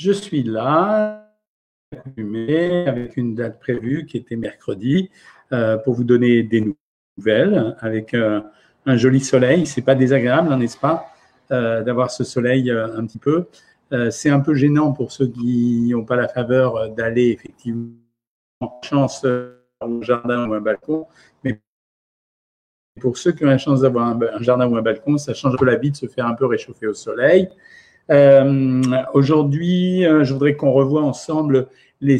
je suis là, avec une date prévue qui était mercredi, euh, pour vous donner des nouvelles, avec euh, un joli soleil. C'est pas désagréable, n'est-ce pas, euh, d'avoir ce soleil un petit peu. c'est un peu gênant pour ceux qui n'ont pas la faveur d'aller effectivement en chance au jardin ou un balcon, mais pour ceux qui ont la chance d'avoir un, jardin ou un balcon, ça change un peu la vie de se faire un peu réchauffer au soleil. Euh, aujourd'hui, euh, je voudrais qu'on revoie ensemble les,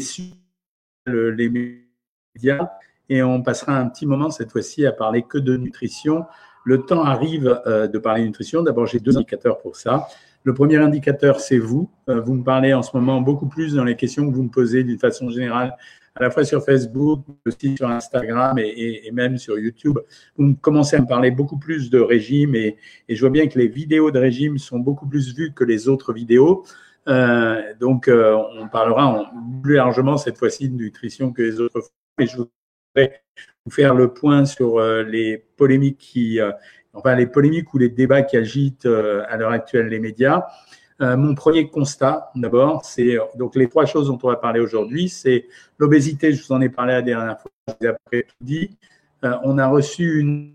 médias et on passera un petit moment cette fois-ci à parler que de nutrition. Le temps arrive euh, de parler nutrition. D'abord, j'ai deux indicateurs pour ça. Le premier indicateur, c'est vous. Vous me parlez en ce moment beaucoup plus dans les questions que vous me posez d'une façon générale à la fois sur Facebook, aussi sur Instagram et, même sur YouTube. Vous commencez à me parler beaucoup plus de régime et, je vois bien que les vidéos de régime sont beaucoup plus vues que les autres vidéos. Euh, donc, euh, on parlera plus largement cette fois-ci de nutrition que les autres fois. Mais je voudrais vous faire le point sur euh, les polémiques qui, enfin les polémiques ou les débats qui agitent à l'heure actuelle les médias. Euh, mon premier constat, d'abord, c'est donc les trois choses dont on va parler aujourd'hui, c'est l'obésité. Je vous en ai parlé la dernière fois. Je vous ai après tout dit. Euh, on a reçu une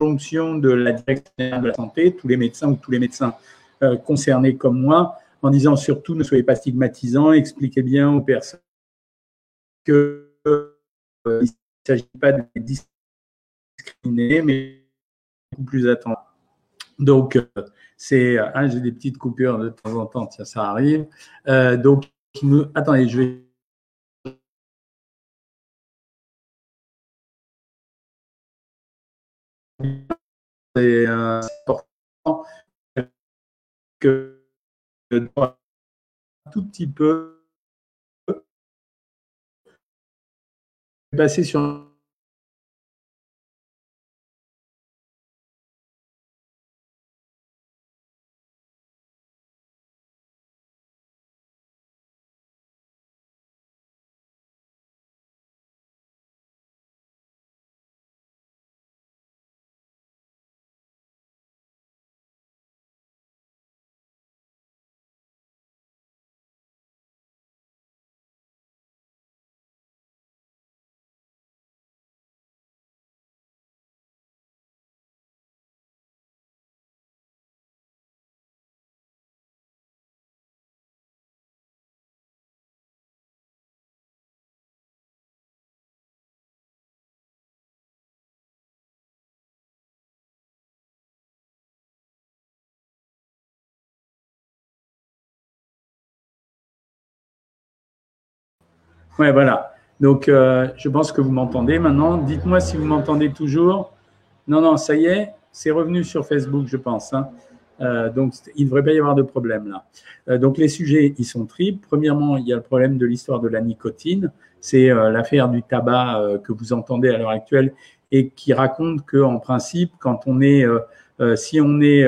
fonction de la direction de la santé, tous les médecins ou tous les médecins euh, concernés comme moi, en disant surtout ne soyez pas stigmatisants, expliquez bien aux personnes que il ne s'agit pas de discriminer, mais beaucoup plus attendre. Donc, c'est, ah, j'ai des petites coupures de temps en temps, tiens, ça arrive. Euh, donc, attendez, je vais c'est euh, important que un tout petit peu passer sur Ouais, voilà. Donc, euh, je pense que vous m'entendez maintenant. Dites-moi si vous m'entendez toujours. Non, non, ça y est, c'est revenu sur Facebook, je pense. Hein. Euh, donc, il ne devrait pas y avoir de problème là. Euh, donc, les sujets, ils sont triples. Premièrement, il y a le problème de l'histoire de la nicotine. C'est l'affaire du tabac que vous entendez à l'heure actuelle et qui raconte que, en principe, quand on est, si on est,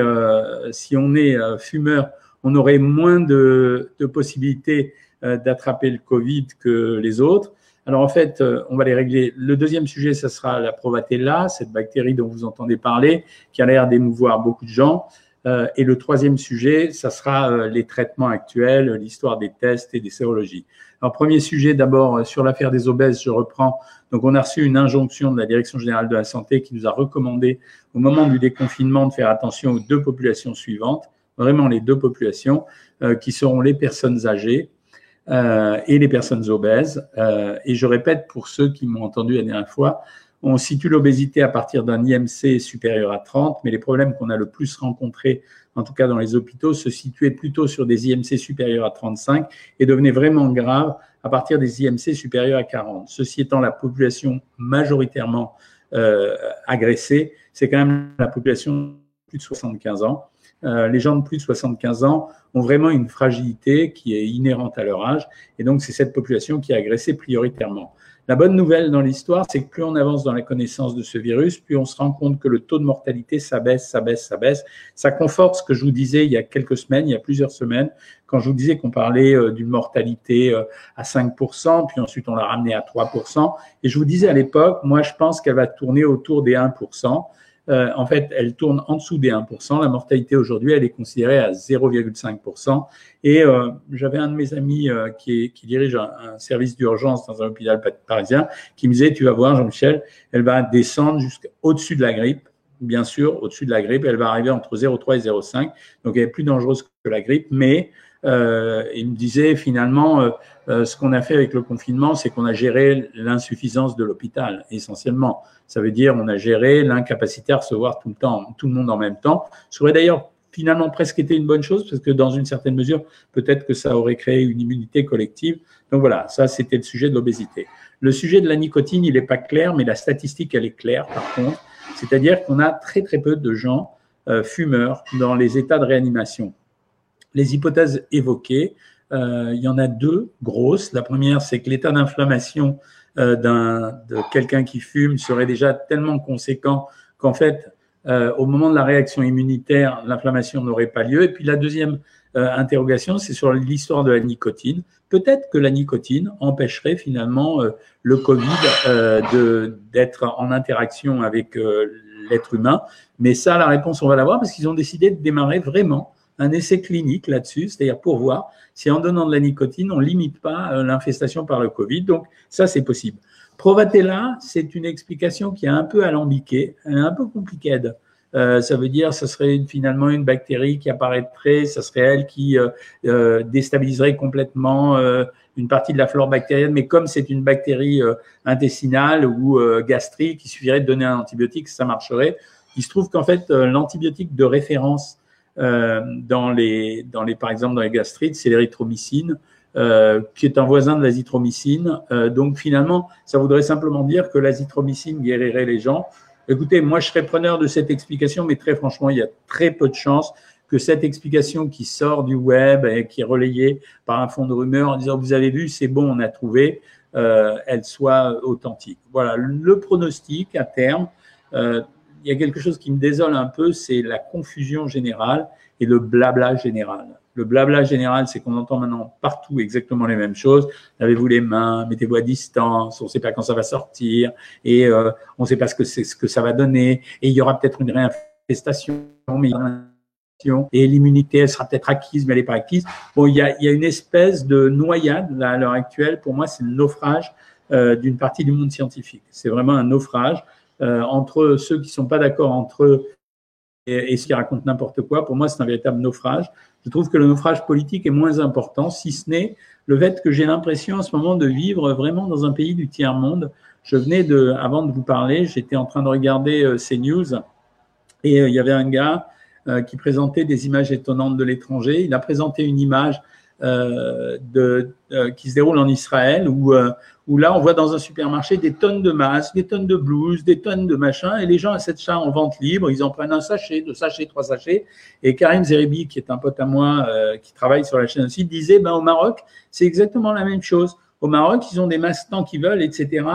si on est fumeur, on aurait moins de, de possibilités d'attraper le Covid que les autres. Alors en fait, euh, on va les régler. Le deuxième sujet, ce sera la Provatella, cette bactérie dont vous entendez parler, qui a l'air d'émouvoir beaucoup de gens. Euh, et le troisième sujet, ça sera les traitements actuels, l'histoire des tests et des sérologies. Alors premier sujet d'abord sur l'affaire des obèses, je reprends. Donc on a reçu une injonction de la Direction générale de la santé qui nous a recommandé au moment du déconfinement de faire attention aux deux populations suivantes, vraiment les deux populations qui seront les personnes âgées euh, et les personnes obèses. Euh, et je répète pour ceux qui m'ont entendu la dernière fois, on situe l'obésité à partir d'un IMC supérieur à 30, mais les problèmes qu'on a le plus rencontrés, en tout cas dans les hôpitaux, se situaient plutôt sur des IMC supérieurs à 35 et devenaient vraiment graves à partir des IMC supérieurs à 40. Ceci étant la population majoritairement euh, agressée, c'est quand même la population plus de 75 ans. Euh, les gens de plus de 75 ans ont vraiment une fragilité qui est inhérente à leur âge. Et donc, c'est cette population qui est agressée prioritairement. La bonne nouvelle dans l'histoire, c'est que plus on avance dans la connaissance de ce virus, plus on se rend compte que le taux de mortalité s'abaisse, s'abaisse, s'abaisse. Ça conforte ce que je vous disais il y a quelques semaines, il y a plusieurs semaines, quand je vous disais qu'on parlait euh, d'une mortalité euh, à 5%, puis ensuite on l'a ramené à 3%. Et je vous disais à l'époque, moi je pense qu'elle va tourner autour des 1%. Euh, en fait, elle tourne en dessous des 1%. La mortalité aujourd'hui, elle est considérée à 0,5%. Et euh, j'avais un de mes amis euh, qui, qui, dirige un, service d'urgence dans un hôpital parisien qui me disait, tu vas voir, Jean-Michel, elle va descendre jusqu'au-dessus de la grippe. Bien sûr, au-dessus de la grippe, elle va arriver entre 0,3 et 0,5. Donc, elle est plus dangereuse que la grippe, mais euh, il me disait finalement, euh, euh, ce qu'on a fait avec le confinement, c'est qu'on a géré l'insuffisance de l'hôpital essentiellement. Ça veut dire on a géré l'incapacité à recevoir tout le temps, tout le monde en même temps. Ce aurait d'ailleurs finalement presque été une bonne chose parce que dans une certaine mesure, peut-être que ça aurait créé une immunité collective. Donc voilà, ça c'était le sujet de l'obésité. Le sujet de la nicotine, il n'est pas clair, mais la statistique, elle est claire par contre. C'est-à-dire qu'on a très très peu de gens euh, fumeurs dans les états de réanimation les hypothèses évoquées, euh, il y en a deux grosses. La première, c'est que l'état d'inflammation euh, quelqu'un qui fume serait déjà tellement conséquent qu'en fait, euh, au moment de la réaction immunitaire, l'inflammation n'aurait pas lieu. Et puis la deuxième interrogation, c'est sur l'histoire de la nicotine. Peut-être que la nicotine empêcherait finalement le Covid d'être en interaction avec l'être humain. Mais ça, la réponse, on va l'avoir parce qu'ils ont décidé de démarrer vraiment un essai clinique là-dessus, c'est-à-dire pour voir si en donnant de la nicotine, on limite pas euh, l'infestation par le Covid. Donc ça, c'est possible. Provatella, c'est une explication qui est un peu alambiquée, un peu compliquée. Euh, ça veut dire ça serait finalement une bactérie qui apparaîtrait, ça serait elle qui euh, déstabiliserait complètement une partie de la flore bactérienne, mais comme c'est une bactérie intestinale ou gastrique, il suffirait de donner un antibiotique, ça marcherait. Il se trouve qu'en fait, l'antibiotique de référence dans les, dans les, par exemple, dans les gastrites, c'est l'érythromycine, euh, qui est un voisin de l'azithromycine. Euh, donc finalement, ça voudrait simplement dire que l'azithromycine guérirait les gens. Écoutez, moi je serais preneur de cette explication, mais très franchement, il y a très peu de chances que cette explication qui sort du web et qui est relayée par un fond de rumeurs en disant vous avez vu, c'est bon, on a trouvé, euh, elle soit authentique. Voilà, le pronostic à terme, euh, il y a quelque chose qui me désole un peu, c'est la confusion générale et le blabla général. Le blabla général, c'est qu'on entend maintenant partout exactement les mêmes choses. Lavez-vous les mains, mettez-vous à distance, on ne sait pas quand ça va sortir et euh, on ne sait pas ce que ça va donner. Et il y aura peut-être une réinfestation, mais et l'immunité, elle sera peut-être acquise, mais elle n'est pas acquise. Bon, il y a, il y a une espèce de noyade là, à l'heure actuelle. Pour moi, c'est le naufrage euh, d'une partie du monde scientifique. C'est vraiment un naufrage. Euh, entre ceux qui ne sont pas d'accord entre eux et, ceux qui racontent n'importe quoi, pour moi, c'est un véritable naufrage. Je trouve que le naufrage politique est moins important, si ce n'est le fait que j'ai l'impression en ce moment de vivre vraiment dans un pays du tiers-monde. Je venais de, avant de vous parler, j'étais en train de regarder euh, CNews et euh, il y avait un gars qui présentait des images étonnantes de l'étranger. Il a présenté une image de, euh, qui se déroule en Israël, où, euh, où là, on voit dans un supermarché des tonnes de masques, des tonnes de blouses, des tonnes de machins, et les gens achètent ça en vente libre, ils en prennent un sachet, deux sachets, trois sachets. Et Karim Zeribi, qui est un pote à moi, qui travaille sur la chaîne aussi, disait, ben, au Maroc, c'est exactement la même chose. Au Maroc, ils ont des masques tant qu'ils veulent, etc.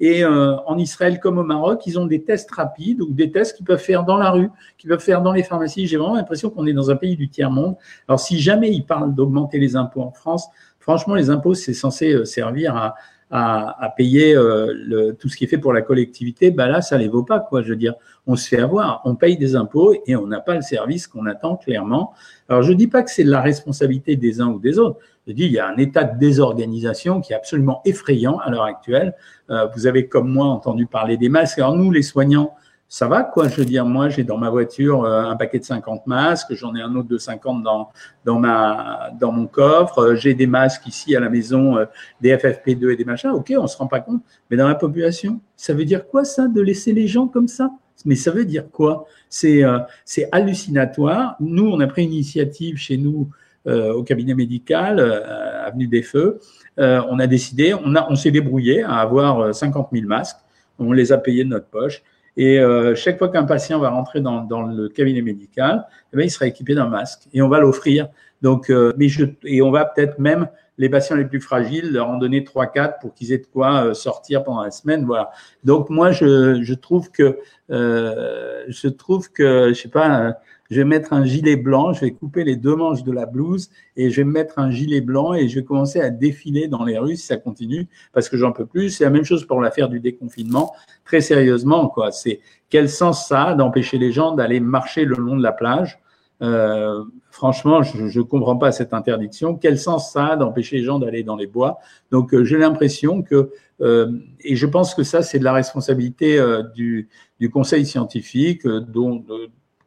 Et euh, en Israël comme au Maroc, ils ont des tests rapides ou des tests qu'ils peuvent faire dans la rue, qu'ils peuvent faire dans les pharmacies. J'ai vraiment l'impression qu'on est dans un pays du tiers-monde. Alors si jamais ils parlent d'augmenter les impôts en France, franchement, les impôts, c'est censé euh, servir à, à, payer euh, tout ce qui est fait pour la collectivité, bah là, ça les vaut pas, quoi. Je veux dire, on se fait avoir, on paye des impôts et on n'a pas le service qu'on attend clairement. Alors, je dis pas que c'est de la responsabilité des uns ou des autres. Je dis, il y a un état de désorganisation qui est absolument effrayant à l'heure actuelle. Euh, vous avez, comme moi, entendu parler des masques. Alors, nous, les soignants, ça va quoi? Je veux dire, moi, j'ai dans ma voiture euh, un paquet de 50 masques, j'en ai un autre de 50 dans dans ma dans mon coffre, euh, j'ai des masques ici à la maison, euh, des FFP2 et des machins. Ok, on se rend pas compte, mais dans la population, ça veut dire quoi ça de laisser les gens comme ça? Mais ça veut dire quoi? C'est c'est hallucinatoire. Nous, on a pris une initiative chez nous au cabinet médical, avenue des Feux. on a décidé, on a on s'est débrouillé à avoir 50 000 masques. On les a payés de notre poche. Et euh, chaque fois qu'un patient va rentrer dans, dans le cabinet médical, eh bien, il sera équipé d'un masque et on va l'offrir. Donc, euh, mais je, et on va peut-être même les patients les plus fragiles leur en donner trois, quatre pour qu'ils aient de quoi euh, sortir pendant la semaine. Voilà. Donc moi, je, je trouve que euh, je trouve que je sais pas je vais mettre un gilet blanc, je vais couper les deux manches de la blouse et je vais mettre un gilet blanc et je vais commencer à défiler dans les rues si ça continue parce que j'en peux plus. C'est la même chose pour l'affaire du déconfinement. Très sérieusement, quoi. C'est quel sens ça a d'empêcher les gens d'aller marcher le long de la plage? Euh, franchement, je ne comprends pas cette interdiction. Quel sens ça a d'empêcher les gens d'aller dans les bois? Donc, euh, j'ai l'impression que, euh, et je pense que ça, c'est de la responsabilité du, du, conseil scientifique, dont,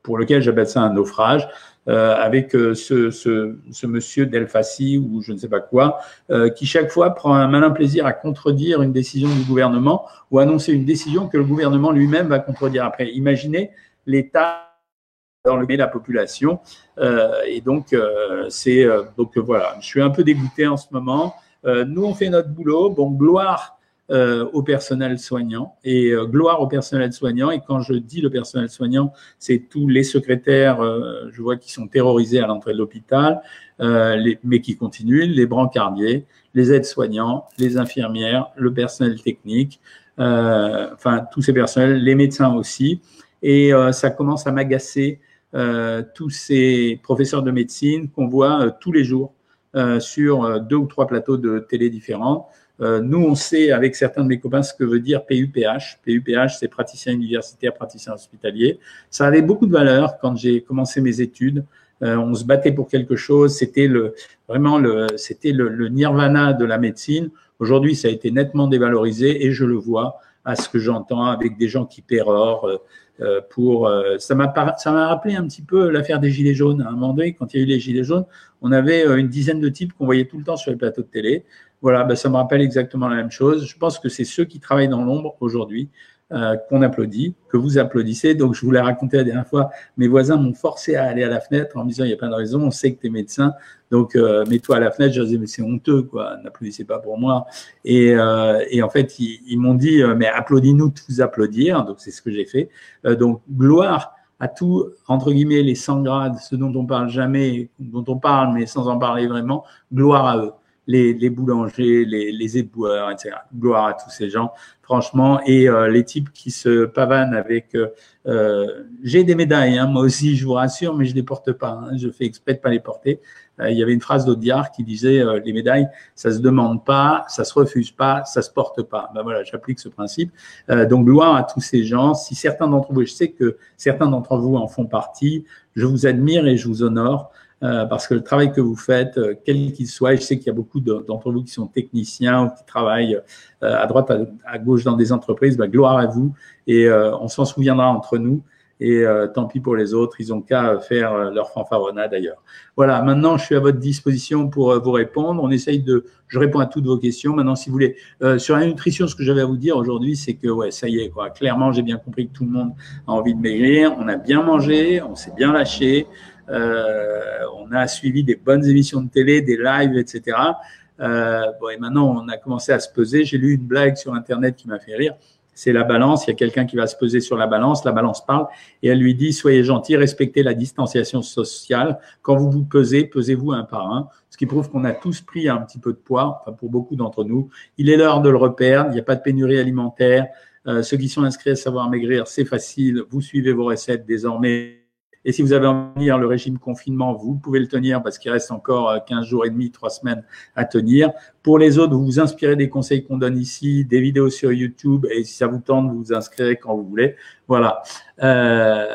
pour lequel j'appelle ça un naufrage, avec ce, ce, monsieur Delphassi ou je ne sais pas quoi, qui chaque fois prend un malin plaisir à contredire une décision du gouvernement ou annoncer une décision que le gouvernement lui-même va contredire après. Imaginez l'état dans le la population. Euh, et donc, euh, c'est euh, donc voilà, je suis un peu dégoûté en ce moment. nous, on fait notre boulot. Bon, gloire au personnel soignant et gloire au personnel soignant. Et quand je dis le personnel soignant, c'est tous les secrétaires, je vois qui sont terrorisés à l'entrée de l'hôpital, mais qui continuent, les brancardiers, les aides-soignants, les infirmières, le personnel technique, enfin tous ces personnels, les médecins aussi. Et ça commence à m'agacer euh, tous ces professeurs de médecine qu'on voit euh, tous les jours euh, sur deux ou trois plateaux de télé différents. Nous, on sait avec certains de mes copains ce que veut dire PUPH. PUPH, c'est praticien universitaire, praticien hospitalier. Ça avait beaucoup de valeur quand j'ai commencé mes études. on se battait pour quelque chose. C'était le, vraiment le, c'était le, le, nirvana de la médecine. Aujourd'hui, ça a été nettement dévalorisé et je le vois à ce que j'entends avec des gens qui pérorent, euh, pour euh, ça m'a ça m'a rappelé un petit peu l'affaire des gilets jaunes. À un moment donné, quand il y a eu les gilets jaunes, on avait euh, une dizaine de types qu'on voyait tout le temps sur les plateaux de télé. Voilà, ben, ça me rappelle exactement la même chose. Je pense que c'est ceux qui travaillent dans l'ombre aujourd'hui euh, qu'on applaudit, que vous applaudissez. Donc, je vous l'ai raconté la dernière fois, mes voisins m'ont forcé à aller à la fenêtre en me disant, il n'y a pas de raison, on sait que tu es médecin, donc euh, mets-toi à la fenêtre. Je disais, mais c'est honteux, quoi, n'applaudissez pas pour moi. Et, euh, et en fait, ils, m'ont dit, euh, mais applaudis-nous de vous applaudir. Donc, c'est ce que j'ai fait. Euh, donc, gloire à tout, entre guillemets, les 100 grades, ceux dont on parle jamais, dont on parle, mais sans en parler vraiment, gloire à eux les, les boulangers, les, les, éboueurs, etc. Gloire à tous ces gens, franchement. Et euh, les types qui se pavanent avec... Euh, euh, j'ai des médailles, hein, moi aussi, je vous rassure, mais je les porte pas. Hein, je fais exprès de pas les porter. il y avait une phrase d'Audiard qui disait les médailles, ça se demande pas, ça se refuse pas, ça se porte pas. Ben voilà, j'applique ce principe. donc gloire à tous ces gens. Si certains d'entre vous, je sais que certains d'entre vous en font partie, je vous admire et je vous honore. Euh, parce que le travail que vous faites, euh, quel qu'il soit, je sais qu'il y a beaucoup d'entre vous qui sont techniciens ou qui travaillent euh, à droite, à, gauche dans des entreprises, bah, gloire à vous et on s'en souviendra entre nous. Et tant pis pour les autres, ils ont qu'à faire leur fanfaronnade d'ailleurs. Voilà, maintenant je suis à votre disposition pour vous répondre. On essaye de, je réponds à toutes vos questions. Maintenant, si vous voulez, sur la nutrition, ce que j'avais à vous dire aujourd'hui, c'est que ouais, ça y est, quoi. Clairement, j'ai bien compris que tout le monde a envie de maigrir. On a bien mangé, on s'est bien lâché. Euh, on a suivi des bonnes émissions de télé, des lives, etc. Euh, bon, et maintenant, on a commencé à se peser. J'ai lu une blague sur Internet qui m'a fait rire. C'est la balance. Il y a quelqu'un qui va se peser sur la balance. La balance parle et elle lui dit Soyez gentil, respectez la distanciation sociale. Quand vous vous pesez, pesez-vous un par un. Ce qui prouve qu'on a tous pris un petit peu de poids, enfin pour beaucoup d'entre nous. Il est l'heure de le repère. Il n'y a pas de pénurie alimentaire. Euh, ceux qui sont inscrits à savoir maigrir, c'est facile. Vous suivez vos recettes désormais et si vous avez envie de tenir le régime confinement, vous pouvez le tenir parce qu'il reste encore 15 euh, jours et demi, 3 semaines à tenir. Pour les autres, vous vous inspirez des conseils qu'on donne ici, des vidéos sur YouTube et si ça vous tente, vous vous inscrivez quand vous voulez. Voilà. Euh,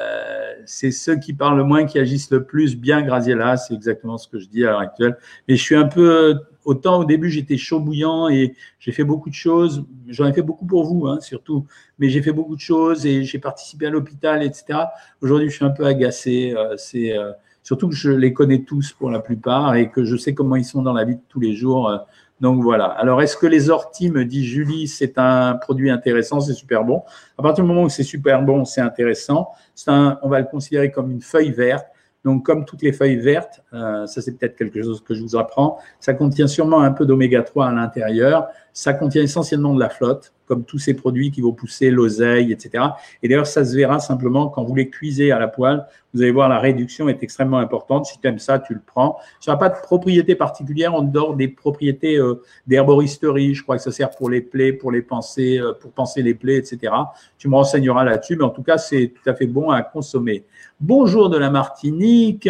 c'est ceux qui parlent le moins qui agissent le plus. Bien, Graziella, c'est exactement ce que je dis à l'heure actuelle. Mais je suis un peu autant au début j'étais chaud bouillant et j'ai fait beaucoup de choses. J'en ai fait beaucoup pour vous, hein, surtout. Mais j'ai fait beaucoup de choses et j'ai participé à l'hôpital, etc. Aujourd'hui, je suis un peu agacé. Euh, c'est euh, surtout que je les connais tous pour la plupart et que je sais comment ils sont dans la vie de tous les jours. Donc voilà. Alors, est-ce que les orties, me dit Julie, c'est un produit intéressant, c'est super bon. À partir du moment où c'est super bon, c'est intéressant. On va le considérer comme une feuille verte. Donc, comme toutes les feuilles vertes, euh, ça c'est peut-être quelque chose que je vous apprends, ça contient sûrement un peu d'oméga 3 à l'intérieur. Ça contient essentiellement de la flotte, comme tous ces produits qui vont pousser l'oseille, etc. Et d'ailleurs, ça se verra simplement quand vous les cuisez à la poêle. Vous allez voir, la réduction est extrêmement importante. Si tu aimes ça, tu le prends. Ça n'a pas de propriété particulière en dehors des propriétés euh, d'herboristerie. Je crois que ça sert pour les plaies, pour les penser, euh, pour penser les plaies, etc. Tu me renseigneras là-dessus, mais en tout cas, c'est tout à fait bon à consommer. Bonjour de la Martinique.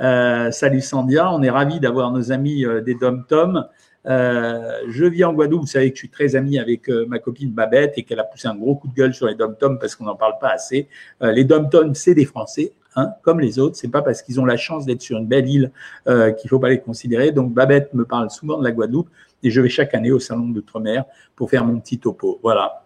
Euh, salut Sandia, on est ravis d'avoir nos amis euh, des Dom-Tom. Euh, je vis en Guadeloupe, vous savez que je suis très ami avec ma copine Babette et qu'elle a poussé un gros coup de gueule sur les Dom-Tom parce qu'on n'en parle pas assez. les Dom-Tom, c'est des Français, hein, comme les autres. C'est pas parce qu'ils ont la chance d'être sur une belle île qu'il faut pas les considérer. Donc Babette me parle souvent de la Guadeloupe et je vais chaque année au salon d'outre-mer pour faire mon petit topo. Voilà.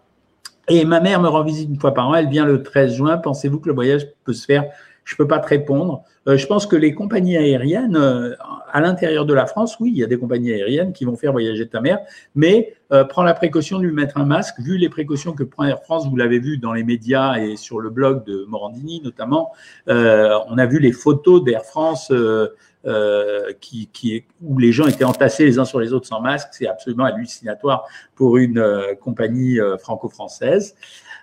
Et ma mère me rend visite une fois par an. Elle vient le 13 juin. Pensez-vous que le voyage peut se faire je peux pas te répondre. Euh, je pense que les compagnies aériennes, euh, à l'intérieur de la France, oui, il y a des compagnies aériennes qui vont faire voyager ta mère, mais euh, prends la précaution de lui mettre un masque. Vu les précautions que prend Air France, vous l'avez vu dans les médias et sur le blog de Morandini notamment, on a vu les photos d'Air France qui, qui, où les gens étaient entassés les uns sur les autres sans masque. C'est absolument hallucinatoire pour une compagnie franco-française.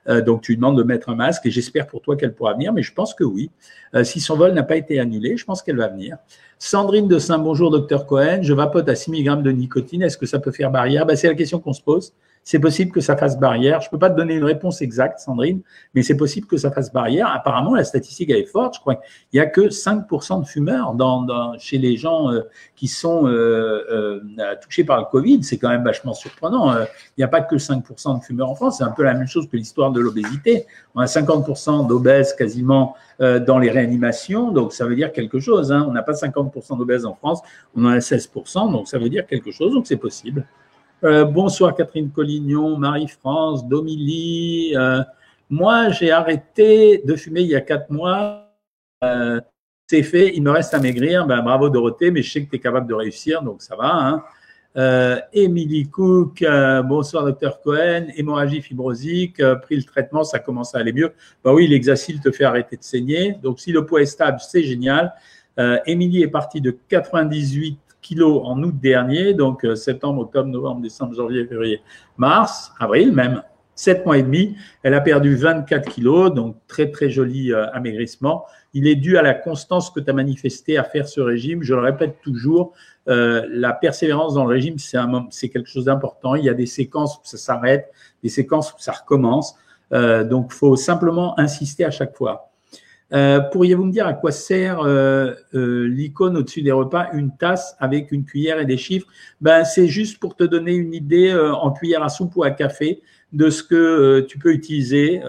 Euh, donc, tu demandes de mettre un masque et j'espère pour toi qu'elle pourra venir, mais je pense que oui. Euh, si son vol n'a pas été annulé, je pense qu'elle va venir. Sandrine de Saint-Bonjour, docteur Cohen, je vapote à 6 mg de nicotine. Est-ce que ça peut faire barrière? Ben, C'est la question qu'on se pose c'est possible que ça fasse barrière. Je ne peux pas te donner une réponse exacte, Sandrine, mais c'est possible que ça fasse barrière. Apparemment, la statistique est forte. Je crois qu'il n'y a que 5% de fumeurs dans, chez les gens euh, qui sont euh, euh, touchés par le Covid. C'est quand même vachement surprenant. Il n'y a pas que 5% de fumeurs en France. C'est un peu la même chose que l'histoire de l'obésité. On a 50% d'obèses quasiment dans les réanimations, donc ça veut dire quelque chose. Hein. On n'a pas 50% d'obèses en France, on en a 16%, donc ça veut dire quelque chose, donc c'est possible. Euh, bonsoir Catherine Collignon, Marie-France, Domilie. Euh, moi, j'ai arrêté de fumer il y a quatre mois. Euh, c'est fait, il me reste à maigrir. Ben, bravo Dorothée, mais je sais que tu es capable de réussir, donc ça va. Hein. Émilie Cook, bonsoir docteur Cohen, hémorragie fibrosique, pris le traitement, ça commence à aller mieux. Bah oui, l'exacile te fait arrêter de saigner. Donc si le poids est stable, c'est génial. Émilie est partie de 98 kilos en août dernier, donc euh, septembre, octobre, novembre, décembre, janvier, février, mars, avril même, sept mois et demi. Elle a perdu 24 kilos, donc très très joli euh, amaigrissement. Il est dû à la constance que tu as manifestée à faire ce régime. Je le répète toujours, euh, la persévérance dans le régime, c'est quelque chose d'important. Il y a des séquences où ça s'arrête, des séquences où ça recommence. donc, il faut simplement insister à chaque fois. Euh, pourriez-vous me dire à quoi sert euh, euh, l'icône au-dessus des repas, une tasse avec une cuillère et des chiffres? Ben, C'est juste pour te donner une idée en cuillère à soupe ou à café de ce que tu peux utiliser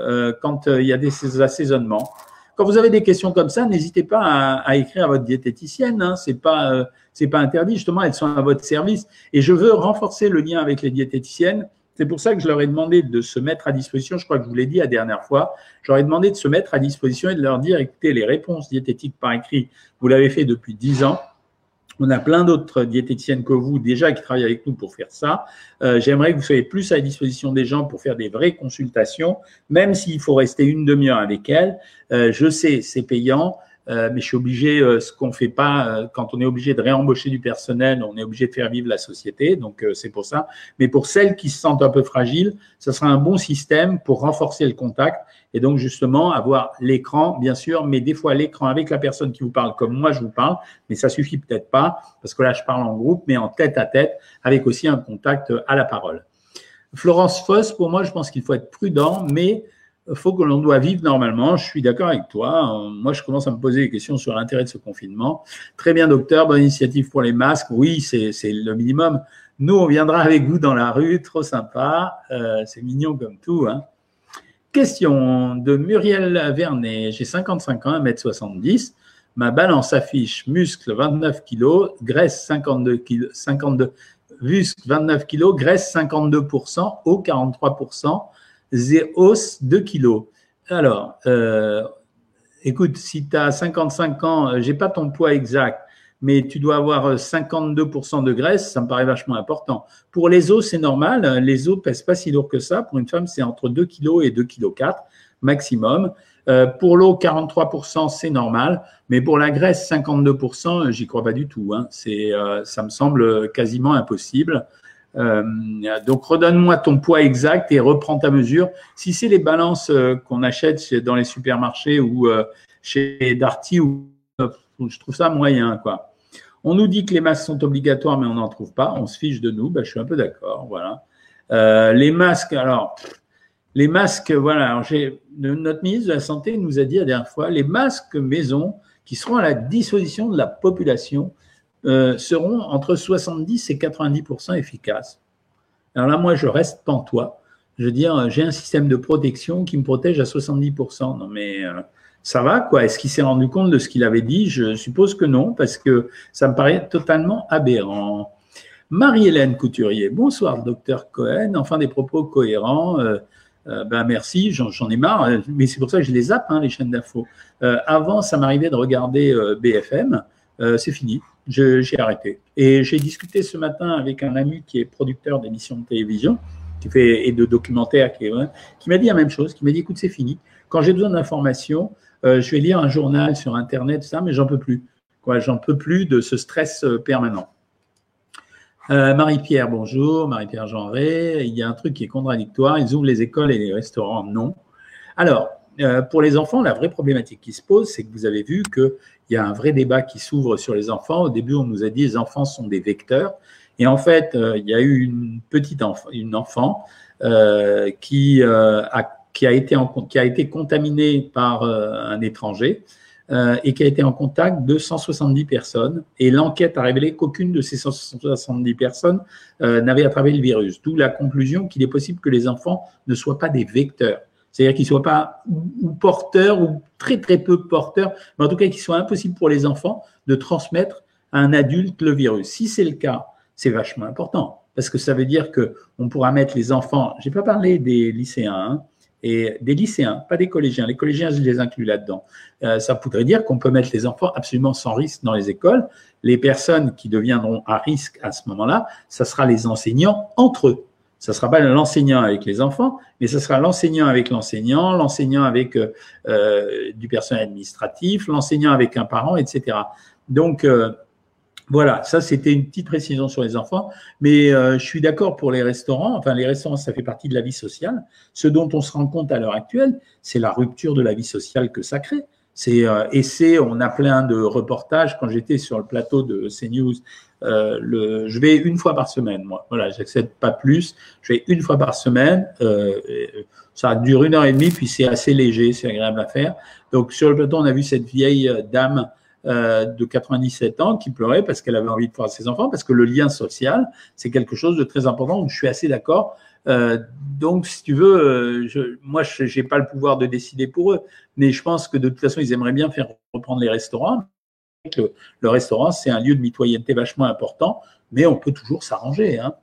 quand il y a des assaisonnements. Quand vous avez des questions comme ça, n'hésitez pas à, écrire à votre diététicienne. Hein, c'est pas c'est pas interdit. Justement, elles sont à votre service. Et je veux renforcer le lien avec les diététiciennes c'est pour ça que je leur ai demandé de se mettre à disposition, je crois que je vous l'ai dit la dernière fois, je leur ai demandé de se mettre à disposition et de leur dire, écoutez, les réponses diététiques par écrit, vous l'avez fait depuis dix ans. On a plein d'autres diététiciennes que vous déjà qui travaillent avec nous pour faire ça. Euh, j'aimerais que vous soyez plus à disposition des gens pour faire des vraies consultations, même s'il faut rester une demi-heure avec elles. Euh, je sais, c'est payant. Euh, mais je suis obligé, euh, ce qu'on fait pas, euh, quand on est obligé de réembaucher du personnel, on est obligé de faire vivre la société, donc c'est pour ça. Mais pour celles qui se sentent un peu fragiles, ce sera un bon système pour renforcer le contact et donc justement avoir l'écran, bien sûr, mais des fois l'écran avec la personne qui vous parle comme moi je vous parle, mais ça suffit peut-être pas parce que là je parle en groupe, mais en tête à tête avec aussi un contact à la parole. Florence Foss, pour moi, je pense qu'il faut être prudent, mais faut que l'on doit vivre normalement. Je suis d'accord avec toi. Moi, je commence à me poser des questions sur l'intérêt de ce confinement. Très bien, docteur. Bonne initiative pour les masques. Oui, c'est le minimum. Nous, on viendra avec vous dans la rue. Trop sympa. Euh, c'est mignon comme tout. Hein. Question de Muriel Vernet. J'ai 55 ans, 1m70. Ma balance affiche muscle 29 kg, graisse 52 kg, 52, muscle 29 kg, graisse 52%, eau 43%, hausse 2 kilos. Alors, euh, écoute, si tu as 55 ans, euh, j'ai pas ton poids exact, mais tu dois avoir 52% euh, de graisse, ça me paraît vachement important. Pour les os, c'est normal. Les os pèsent pas si lourd que ça. Pour une femme, c'est entre 2 kg et 2 kg 4 maximum. pour l'eau, 43%, c'est normal. Mais pour la graisse, 52%, j'y crois pas du tout. Hein. Ça me semble quasiment impossible. Donc, redonne-moi ton poids exact et reprends ta mesure. Si c'est les balances qu'on achète dans les supermarchés ou chez Darty, ou, je trouve ça moyen, quoi. On nous dit que les masques sont obligatoires, mais on n'en trouve pas. On se fiche de nous. Ben, je suis un peu d'accord. Voilà. les masques, alors, les masques, voilà, notre ministre de la Santé nous a dit la dernière fois, les masques maison qui seront à la disposition de la population euh, seront entre 70 et 90 efficaces. Alors là, moi, je reste pantois. Je veux dire, j'ai un système de protection qui me protège à 70 Non, mais euh, ça va, quoi. Est-ce qu'il s'est rendu compte de ce qu'il avait dit? Je suppose que non, parce que ça me paraît totalement aberrant. Marie-Hélène Couturier, bonsoir, docteur Cohen. Enfin, des propos cohérents. Euh, ben merci, j'en ai marre, mais c'est pour ça que je les zappe, hein, les chaînes d'infos. Avant, ça m'arrivait de regarder BFM, c'est fini, j'ai arrêté. Et j'ai discuté ce matin avec un ami qui est producteur d'émissions de télévision qui fait, et de documentaires, qui, m'a dit la même chose, qui m'a dit, écoute, c'est fini. Quand j'ai besoin d'informations, je vais lire un journal sur Internet, ça, mais j'en peux plus. J'en peux plus de ce stress permanent. Euh, Marie-Pierre, bonjour. Marie-Pierre Genré. Il y a un truc qui est contradictoire. Ils ouvrent les écoles et les restaurants, non. Alors, euh, pour les enfants, la vraie problématique qui se pose, c'est que vous avez vu qu'il y a un vrai débat qui s'ouvre sur les enfants. Au début, on nous a dit les enfants sont des vecteurs. Et en fait, euh, il y a eu une petite une enfant qui, a, qui, a été en, qui a été contaminée par un étranger. Euh, et qui a été en contact de 170 personnes. Et l'enquête a révélé qu'aucune de ces 170 personnes euh, n'avait attrapé le virus. D'où la conclusion qu'il est possible que les enfants ne soient pas des vecteurs. C'est-à-dire qu'ils ne soient pas ou porteurs ou très très peu porteurs, mais en tout cas qu'il soit impossible pour les enfants de transmettre à un adulte le virus. Si c'est le cas, c'est vachement important parce que ça veut dire que on pourra mettre les enfants. J'ai pas parlé des lycéens, hein, et des lycéens, pas des collégiens. Les collégiens, je les inclus là-dedans. Euh, ça voudrait dire qu'on peut mettre les enfants absolument sans risque dans les écoles. Les personnes qui deviendront à risque à ce moment-là, ça sera les enseignants entre eux. Ça sera pas l'enseignant avec les enfants, mais ça sera l'enseignant avec l'enseignant, l'enseignant avec euh, euh du personnel administratif, l'enseignant avec un parent, etc. Donc, euh, voilà, ça c'était une petite précision sur les enfants, mais je suis d'accord pour les restaurants. Enfin, les restaurants, ça fait partie de la vie sociale. Ce dont on se rend compte à l'heure actuelle, c'est la rupture de la vie sociale que ça crée. C'est et c'est, on a plein de reportages. Quand j'étais sur le plateau de CNews, euh, le, je vais une fois par semaine, moi. Voilà, j'accepte pas plus. Je vais une fois par semaine. Euh, ça dure une heure et demie, puis c'est assez léger, c'est agréable à faire. Donc sur le plateau, on a vu cette vieille dame euh, de 97 ans qui pleurait parce qu'elle avait envie de voir ses enfants, parce que le lien social, c'est quelque chose de très important, où je suis assez d'accord. Euh, donc, si tu veux, euh, je, moi, je n'ai pas le pouvoir de décider pour eux, mais je pense que de toute façon, ils aimeraient bien faire reprendre les restaurants. Le, restaurant, c'est un lieu de mitoyenneté vachement important, mais on peut toujours s'arranger. Hein.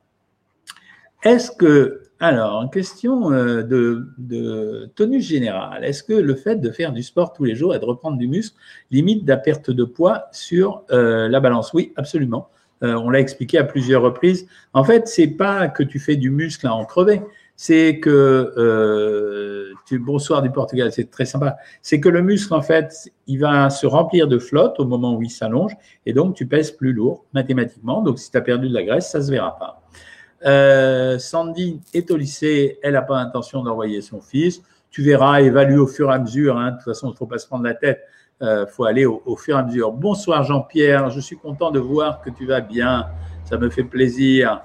Est-ce que alors, une question euh, de, tenue générale. Est-ce que le fait de faire du sport tous les jours et de reprendre du muscle limite la perte de poids sur euh, la balance? Oui, absolument. Euh, on l'a expliqué à plusieurs reprises. En fait, c'est pas que tu fais du muscle à en crever. C'est que tu, bonsoir du Portugal, c'est très sympa. C'est que le muscle, en fait, il va se remplir de flotte au moment où il s'allonge, et donc tu pèses plus lourd mathématiquement. Donc, si tu as perdu de la graisse, ça se verra pas. Euh, Sandy est au lycée, elle n'a pas l'intention d'envoyer son fils. Tu verras, évalue au fur et à mesure. Hein. De toute façon, il ne faut pas se prendre la tête. Il euh, faut aller au, fur et à mesure. Bonsoir Jean-Pierre, je suis content de voir que tu vas bien. Ça me fait plaisir.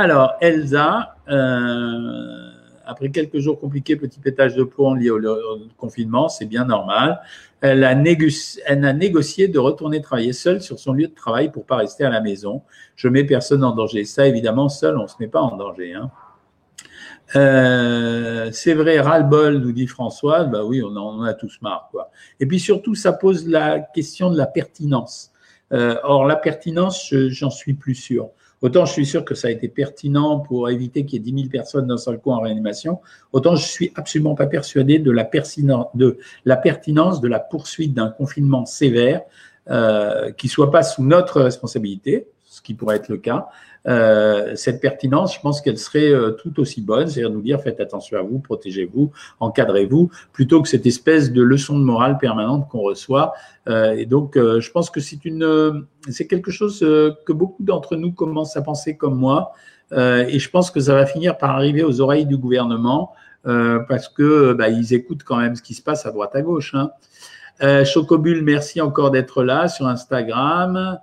Alors, Elsa, euh, après quelques jours compliqués, petit pétage de plomb lié au, confinement, c'est bien normal. Elle a, négocié, de retourner travailler seule sur son lieu de travail pour pas rester à la maison. Je mets personne en danger. Ça, évidemment, seul, on se met pas en danger. Hein. Euh, c'est vrai, ras-le-bol, nous dit François. Bah oui, on en a tous marre. Et puis surtout, ça pose la question de la pertinence. Euh, or, la pertinence, j'en suis plus sûr. Autant je suis sûr que ça a été pertinent pour éviter qu'il y ait 10 000 personnes d'un seul coup en réanimation, autant je suis absolument pas persuadé de la, pertinence de la poursuite d'un confinement sévère euh, qui ne soit pas sous notre responsabilité, ce qui pourrait être le cas, euh, cette pertinence, je pense qu'elle serait euh, tout aussi bonne, c'est-à-dire nous dire faites attention à vous, protégez-vous, encadrez-vous, plutôt que cette espèce de leçon de morale permanente qu'on reçoit. Euh, et donc, je pense que c'est une, c'est quelque chose que beaucoup d'entre nous commencent à penser comme moi, et je pense que ça va finir par arriver aux oreilles du gouvernement parce que bah, ils écoutent quand même ce qui se passe à droite à gauche. Hein. Chocobule, merci encore d'être là sur Instagram.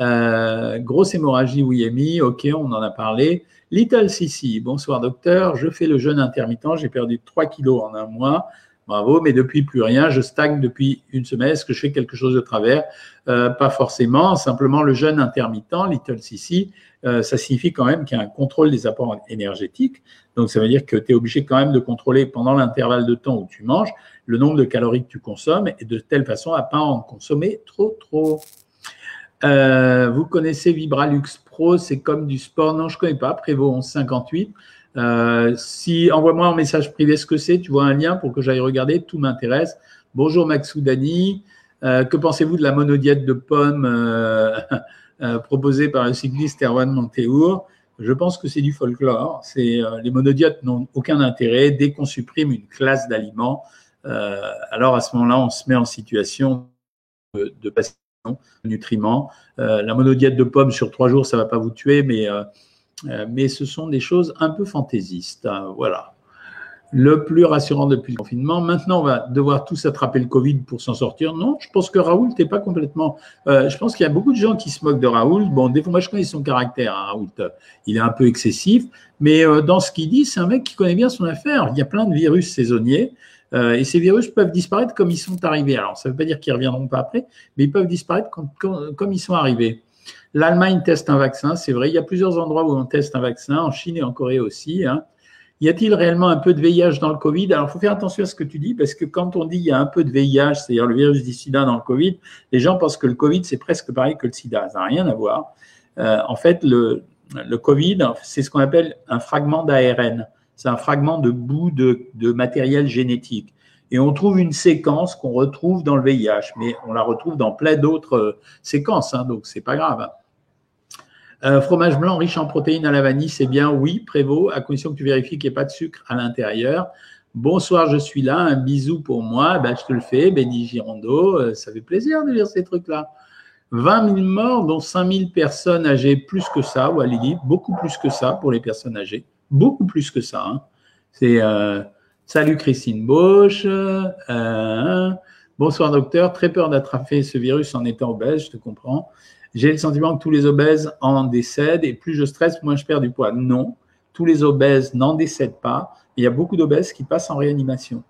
Euh, grosse hémorragie Ouiemi, ok, on en a parlé. Little Sissi, bonsoir docteur, je fais le jeûne intermittent, j'ai perdu 3 kilos en un mois, bravo, mais depuis plus rien, je stagne depuis une semaine, est-ce que je fais quelque chose de travers. Euh, Pas forcément, simplement le jeûne intermittent, Little Sissi, euh, ça signifie quand même qu'il y a un contrôle des apports énergétiques, donc ça veut dire que tu es obligé quand même de contrôler pendant l'intervalle de temps où tu manges le nombre de calories que tu consommes et de telle façon à pas en consommer trop trop. Euh, vous connaissez Vibralux Pro, c'est comme du sport. Non, je ne connais pas. Prévost 1158. Euh, si envoie-moi un message privé ce que c'est, tu vois un lien pour que j'aille regarder, tout m'intéresse. Bonjour Maxoudani, euh, que pensez-vous de la monodiète de pommes euh, euh, proposée par le cycliste Erwan Montéour Je pense que c'est du folklore. C'est les monodiètes n'ont aucun intérêt dès qu'on supprime une classe d'aliments. alors à ce moment-là, on se met en situation de, de passer nutriments. Euh, la monodiète de pommes sur trois jours, ça ne va pas vous tuer, mais, euh, euh, mais ce sont des choses un peu fantaisistes. Hein, voilà. Le plus rassurant depuis le confinement. Maintenant, on va devoir tous attraper le Covid pour s'en sortir. Non, je pense que Raoul, t'es pas complètement. je pense qu'il y a beaucoup de gens qui se moquent de Raoul. Bon, des fois, moi, je connais son caractère. Hein, Raoul, il est un peu excessif, mais dans ce qu'il dit, c'est un mec qui connaît bien son affaire. Il y a plein de virus saisonniers. Euh, et ces virus peuvent disparaître comme ils sont arrivés. Alors, ça ne veut pas dire qu'ils ne reviendront pas après, mais ils peuvent disparaître comme, ils sont arrivés. L'Allemagne teste un vaccin, c'est vrai. Il y a plusieurs endroits où on teste un vaccin, en Chine et en Corée aussi. Hein. Y a-t-il réellement un peu de VIH dans le Covid? Alors, il faut faire attention à ce que tu dis, parce que quand on dit il y a un peu de VIH, c'est-à-dire le virus du sida dans le Covid, les gens pensent que le Covid, c'est presque pareil que le sida. Ça n'a rien à voir. Euh, en fait, le, le Covid, c'est ce qu'on appelle un fragment d'ARN c'est un fragment de bout de, matériel génétique. Et on trouve une séquence qu'on retrouve dans le VIH, mais on la retrouve dans plein d'autres euh, séquences, hein, donc c'est pas grave. Euh, fromage blanc riche en protéines à la vanille, c'est bien, oui, Prévost, à condition que tu vérifies qu'il n'y ait pas de sucre à l'intérieur. Bonsoir, je suis là, un bisou pour moi, ben, je te le fais, Benny Girondeau, ça fait plaisir de lire ces trucs-là. 20 000 morts, dont 5 000 personnes âgées, plus que ça, ou beaucoup plus que ça pour les personnes âgées beaucoup plus que ça. Hein. C'est euh, salut Christine Bosch. Euh, bonsoir docteur. Très peur d'attraper ce virus en étant obèse, je te comprends. J'ai le sentiment que tous les obèses en décèdent et plus je stresse, moins je perds du poids. Non, tous les obèses n'en décèdent pas. Il y a beaucoup d'obèses qui passent en réanimation.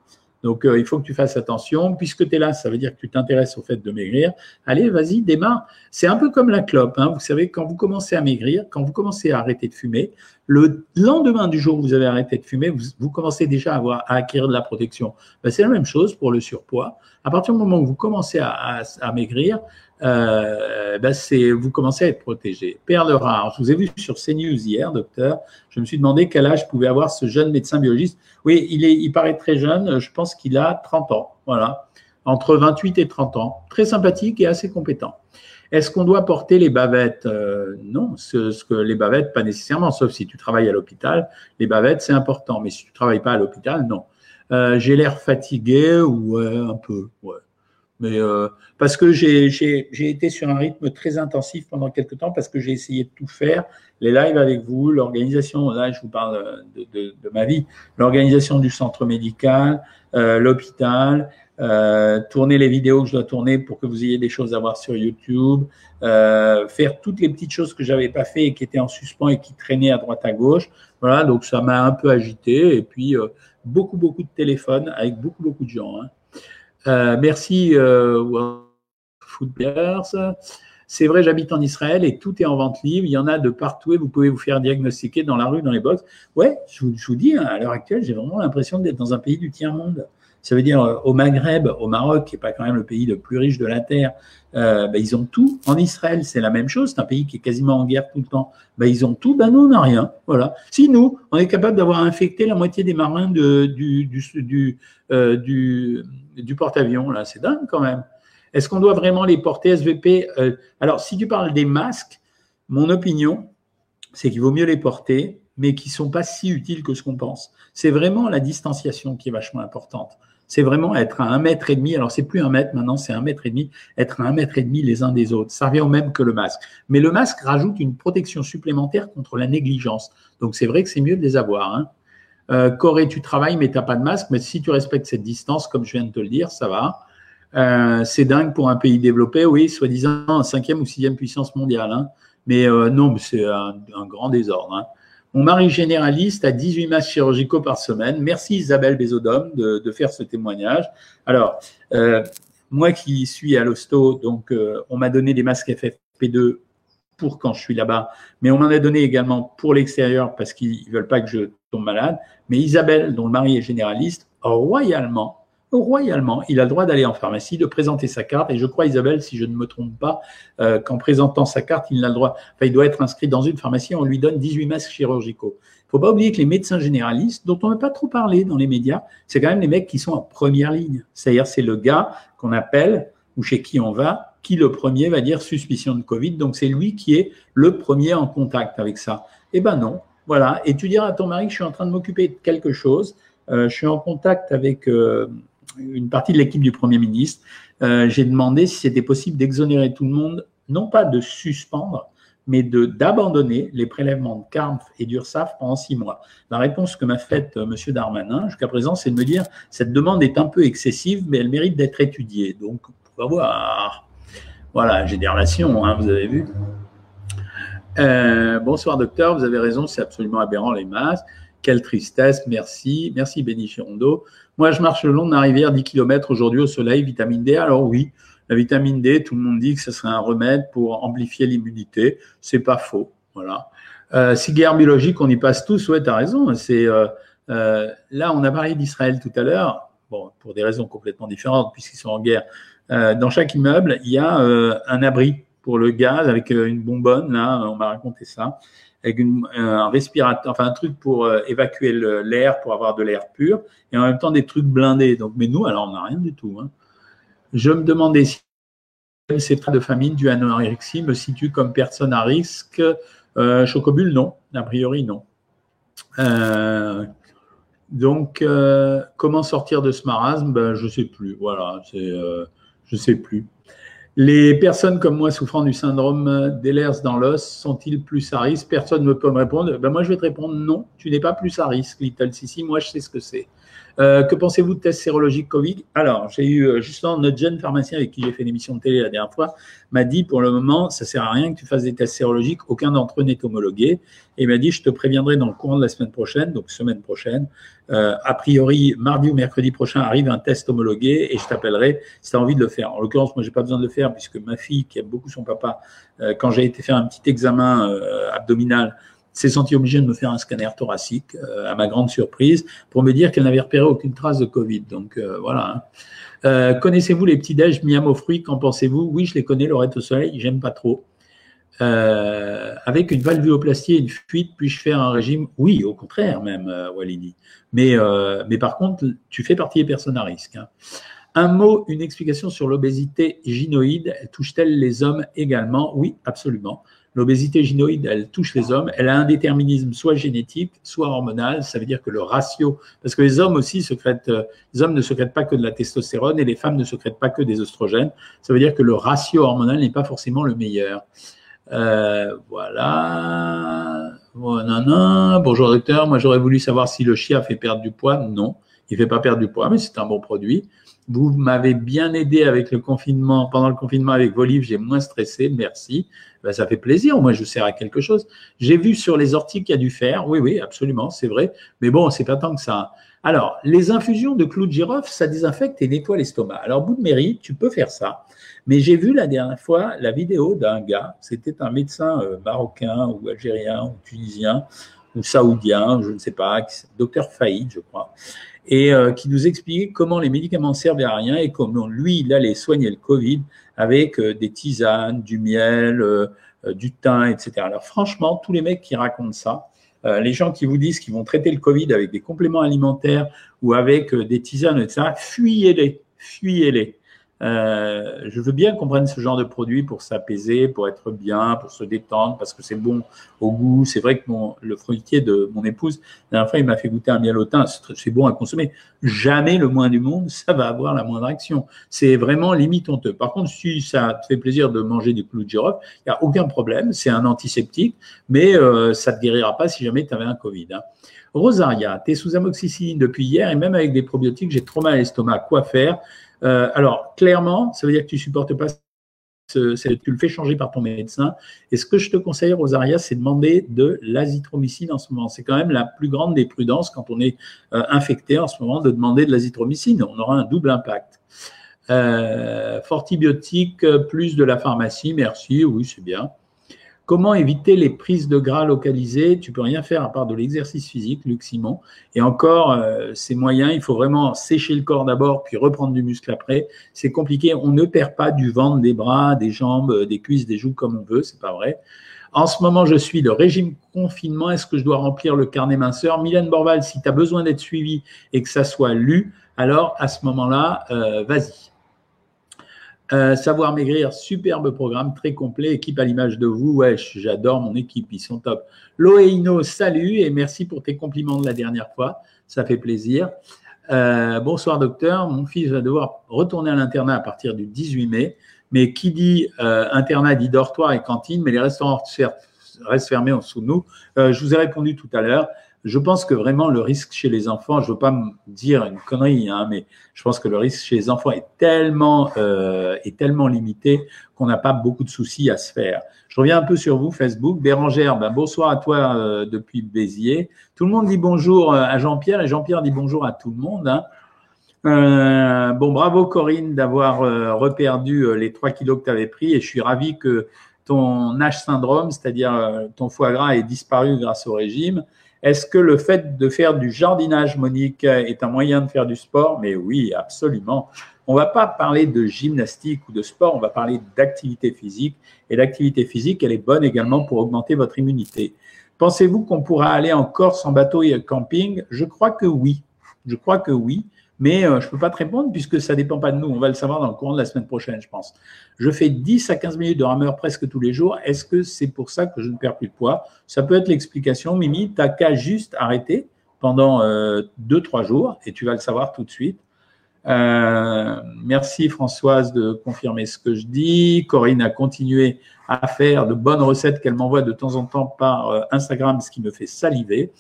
Donc, euh, il faut que tu fasses attention. Puisque tu es là, ça veut dire que tu t'intéresses au fait de maigrir. Allez, vas-y, démarre. C'est un peu comme la clope. Hein. Vous savez, quand vous commencez à maigrir, quand vous commencez à arrêter de fumer, le lendemain du jour où vous avez arrêté de fumer, vous, commencez déjà à, avoir, à acquérir de la protection. Ben, c'est la même chose pour le surpoids. À partir du moment où vous commencez à, à maigrir, euh, ben c'est, vous commencez à être protégé. Perle rare, je vous ai vu sur CNews hier, docteur. Je me suis demandé quel âge pouvait avoir ce jeune médecin biologiste. Oui, il, est, il paraît très jeune, je pense qu'il a 30 ans, voilà, entre 28 et 30 ans. Très sympathique et assez compétent. Est-ce qu'on doit porter les bavettes? Euh, Non, ce, que les bavettes, pas nécessairement, sauf si tu travailles à l'hôpital. Les bavettes, c'est important, mais si tu travailles pas à l'hôpital, non. Euh, j'ai l'air fatigué ou un peu, ouais. Mais euh, parce que j'ai été sur un rythme très intensif pendant quelques temps, parce que j'ai essayé de tout faire, les lives avec vous, l'organisation, là je vous parle de, de, de ma vie, l'organisation du centre médical, euh, l'hôpital, euh, tourner les vidéos que je dois tourner pour que vous ayez des choses à voir sur YouTube, euh, faire toutes les petites choses que j'avais pas fait et qui étaient en suspens et qui traînaient à droite à gauche. Voilà, donc ça m'a un peu agité et puis euh, beaucoup beaucoup de téléphones avec beaucoup beaucoup de gens. Hein. Euh, merci euh. C'est vrai, j'habite en Israël et tout est en vente libre. Il y en a de partout et vous pouvez vous faire diagnostiquer dans la rue, dans les box. Ouais, je vous, dis, hein, à l'heure actuelle, j'ai vraiment l'impression d'être dans un pays du tiers-monde. Ça veut dire euh, au Maghreb, au Maroc, qui n'est pas quand même le pays le plus riche de la Terre, ben, ils ont tout. En Israël, c'est la même chose. C'est un pays qui est quasiment en guerre tout le temps. Ben, ils ont tout. Ben, nous, on n'a rien. Voilà. Si nous, on est capable d'avoir infecté la moitié des marins euh, du, porte-avions, là, c'est dingue quand même. Est-ce qu'on doit vraiment les porter SVP Alors, si tu parles des masques, mon opinion, c'est qu'il vaut mieux les porter, mais qui ne sont pas si utiles que ce qu'on pense. C'est vraiment la distanciation qui est vachement importante. C'est vraiment être à un mètre et demi. Alors, c'est plus un mètre maintenant, c'est un mètre et demi. Être à un mètre et demi les uns des autres. Ça revient au même que le masque. Mais le masque rajoute une protection supplémentaire contre la négligence. Donc, c'est vrai que c'est mieux de les avoir. Hein. Euh, Corée, tu travailles, mais tu n'as pas de masque. Mais si tu respectes cette distance, comme je viens de te le dire, ça va. Euh, c'est dingue pour un pays développé, oui, soi-disant cinquième ou sixième puissance mondiale. Hein. Mais euh, non, c'est un, grand désordre. Hein. Mon mari généraliste a 18 masques chirurgicaux par semaine. Merci Isabelle Bézodome de, faire ce témoignage. Alors, euh, moi qui suis à l'hosto, donc euh, on m'a donné des masques FFP2 pour quand je suis là-bas, mais on m'en a donné également pour l'extérieur parce qu'ils ne veulent pas que je tombe malade. Mais Isabelle, dont le mari est généraliste, royalement royalement, il a le droit d'aller en pharmacie, de présenter sa carte. Et je crois, Isabelle, si je ne me trompe pas, euh, qu'en présentant sa carte, il a le droit. Enfin, il doit être inscrit dans une pharmacie. On lui donne 18 masques chirurgicaux. Il faut pas oublier que les médecins généralistes, dont on n'a pas trop parlé dans les médias, c'est quand même les mecs qui sont en première ligne. C'est-à-dire, c'est le gars qu'on appelle ou chez qui on va, qui le premier va dire suspicion de Covid. Donc, c'est lui qui est le premier en contact avec ça. Eh ben non. Voilà. Et tu diras à ton mari que je suis en train de m'occuper de quelque chose. Euh, je suis en contact avec euh, une partie de l'équipe du Premier ministre. Euh, j'ai demandé si c'était possible d'exonérer tout le monde, non pas de suspendre, mais d'abandonner les prélèvements de CARMF et d'URSAF pendant six mois. La réponse que m'a faite euh, M. Darmanin jusqu'à présent, c'est de me dire cette demande est un peu excessive, mais elle mérite d'être étudiée. Donc, on va voir. Voilà, j'ai des relations, hein, vous avez vu. Euh, bonsoir docteur, vous avez raison, c'est absolument aberrant les masques. Quelle tristesse, merci. Merci Béni Chirondo. Moi, je marche le long de la rivière 10 km aujourd'hui au soleil, vitamine D. Alors oui, la vitamine D, tout le monde dit que ce serait un remède pour amplifier l'immunité. C'est pas faux. Voilà. Euh, si guerre biologique, on y passe tous, ouais, tu as raison. C'est, euh, euh, là, on a parlé d'Israël tout à l'heure, bon, pour des raisons complètement différentes, puisqu'ils sont en guerre. Euh, dans chaque immeuble, il y a un abri pour le gaz avec une bonbonne, là, on m'a raconté ça avec un respirateur, enfin un truc pour euh, évacuer l'air, pour avoir de l'air pur, et en même temps des trucs blindés. Donc, mais nous, alors, on n'a rien du tout. Hein. Je me demandais si ces traits de famine du anorexie me situent comme personne à risque. Euh, Chocobule, non. A priori, non. Euh, donc, euh, comment sortir de ce marasme? Ben, Je ne sais plus. Voilà, je ne sais plus. Les personnes comme moi souffrant du syndrome d'Ehlers dans l'os sont-ils plus à risque? Personne ne peut me répondre. Ben moi, je vais te répondre non, tu n'es pas plus à risque, Little Sissi. Moi, je sais ce que c'est. Euh, que pensez-vous de tests sérologiques Covid? Alors, j'ai eu euh, justement notre jeune pharmacien avec qui j'ai fait l'émission de télé la dernière fois m'a dit pour le moment, ça sert à rien que tu fasses des tests sérologiques, aucun d'entre eux n'est homologué. Et il m'a dit, je te préviendrai dans le courant de la semaine prochaine, donc semaine prochaine. Euh, a priori, mardi ou mercredi prochain arrive un test homologué et je t'appellerai si tu as envie de le faire. En l'occurrence, moi, j'ai pas besoin de le faire puisque ma fille, qui aime beaucoup son papa, quand j'ai été faire un petit examen abdominal, s'est sentie obligée de me faire un scanner thoracique, euh, à ma grande surprise, pour me dire qu'elle n'avait repéré aucune trace de Covid. Donc euh, voilà. Hein. Euh, connaissez-vous les petits déj miam aux fruits Qu'en pensez-vous? Oui, je les connais, Lorette au soleil, j'aime pas trop. avec une valvuoplastie et une fuite, puis-je faire un régime? Oui, au contraire même, Walidi. Mais, mais par contre, tu fais partie des personnes à risque. Hein. Un mot, une explication sur l'obésité gynoïde. Touche-t-elle les hommes également? Oui, absolument. L'obésité gynoïde, elle touche les hommes. Elle a un déterminisme soit génétique, soit hormonal. Ça veut dire que le ratio, parce que les hommes aussi secrètent, euh, les hommes ne secrètent pas que de la testostérone et les femmes ne secrètent pas que des oestrogènes. Ça veut dire que le ratio hormonal n'est pas forcément le meilleur. Euh, voilà. Bonjour docteur, moi j'aurais voulu savoir si le chia fait perdre du poids. Non, il fait pas perdre du poids, mais c'est un bon produit. Vous m'avez bien aidé avec le confinement, pendant le confinement avec vos livres, j'ai moins stressé, merci. Ben, ça fait plaisir, moi je sers à quelque chose. J'ai vu sur les orties qu'il y a du fer, oui, oui, absolument, c'est vrai, mais bon, c'est pas tant que ça. Alors, les infusions de clous de girofle, ça désinfecte et nettoie l'estomac. Alors, bout de mairie, tu peux faire ça, mais j'ai vu la dernière fois la vidéo d'un gars, c'était un médecin euh, marocain ou algérien ou tunisien ou saoudien, je ne sais pas, docteur Faïd, je crois et euh, qui nous expliquait comment les médicaments servaient à rien et comment lui, il allait soigner le Covid avec euh, des tisanes, du miel, euh, du thym, etc. Alors franchement, tous les mecs qui racontent ça, les gens qui vous disent qu'ils vont traiter le Covid avec des compléments alimentaires ou avec des tisanes, etc., fuyez-les, fuyez-les. Euh, je veux bien qu'on prenne ce genre de produit pour s'apaiser, pour être bien, pour se détendre, parce que c'est bon au goût. C'est vrai que mon, le fruitier de mon épouse, la dernière fois, il m'a fait goûter un miel au thym. C'est bon à consommer. Jamais le moins du monde, ça va avoir la moindre action. C'est vraiment limite honteux. Par contre, si ça te fait plaisir de manger des clous de girofle, il n'y a aucun problème. C'est un antiseptique, mais euh, ça ne te guérira pas si jamais tu avais un Covid. Hein. Rosaria, tu es sous amoxicilline depuis hier et même avec des probiotiques, j'ai trop mal à l'estomac. Quoi faire? Euh, Alors, clairement, ça veut dire que tu supportes pas tu le fais changer par ton médecin. Et ce que je te conseille, Rosaria, c'est demander de l'azithromycine en ce moment. C'est quand même la plus grande des prudences quand on est euh, infecté en ce moment de demander de l'azithromycine. On aura un double impact. Euh, fortibiotique plus de la pharmacie, merci, oui, c'est bien. Comment éviter les prises de gras localisées? Tu peux rien faire à part de l'exercice physique, Luc Simon. Et encore, euh, ces moyens, il faut vraiment sécher le corps d'abord, puis reprendre du muscle après. C'est compliqué. On ne perd pas du ventre, des bras, des jambes, des cuisses, des joues comme on veut. C'est pas vrai. En ce moment, je suis le régime confinement. Est-ce que je dois remplir le carnet minceur? Mylène Borval, si tu as besoin d'être suivi et que ça soit lu, alors à ce moment-là, euh, vas-y. Euh, savoir maigrir, superbe programme, très complet, équipe à l'image de vous. Ouais, j'adore mon équipe, ils sont top. Loéino, salut et merci pour tes compliments de la dernière fois, ça fait plaisir. Euh, bonsoir docteur, mon fils va devoir retourner à l'internat à partir du 18 mai, mais qui dit euh, internat dit dortoir et cantine, mais les restaurants restent fermés en dessous de nous. je vous ai répondu tout à l'heure je pense que vraiment le risque chez les enfants, je ne veux pas me dire une connerie, hein, mais je pense que le risque chez les enfants est tellement, euh, est tellement limité qu'on n'a pas beaucoup de soucis à se faire. Je reviens un peu sur vous, Facebook. Bérangère, ben bonsoir à toi euh, depuis Béziers. Tout le monde dit bonjour euh, à Jean-Pierre et Jean-Pierre dit bonjour à tout le monde. Hein. bon, bravo Corinne d'avoir reperdu les 3 kilos que tu avais pris et je suis ravi que ton Nash syndrome, c'est-à-dire ton foie gras, ait disparu grâce au régime. Est-ce que le fait de faire du jardinage, Monique, est un moyen de faire du sport? Mais oui, absolument. On ne va pas parler de gymnastique ou de sport, on va parler d'activité physique. Et l'activité physique, elle est bonne également pour augmenter votre immunité. Pensez-vous qu'on pourra aller en Corse en bateau et camping? Je crois que oui. Je crois que oui. Mais euh, je ne peux pas te répondre puisque ça ne dépend pas de nous. On va le savoir dans le courant de la semaine prochaine, je pense. Je fais 10 à 15 minutes de rameur presque tous les jours. Est-ce que c'est pour ça que je ne perds plus de poids? Ça peut être l'explication. Mimi, tu n'as qu'à juste arrêter pendant 2-3 euh, jours et tu vas le savoir tout de suite. Euh, merci Françoise de confirmer ce que je dis. Corinne a continué à faire de bonnes recettes qu'elle m'envoie de temps en temps par Instagram, ce qui me fait saliver.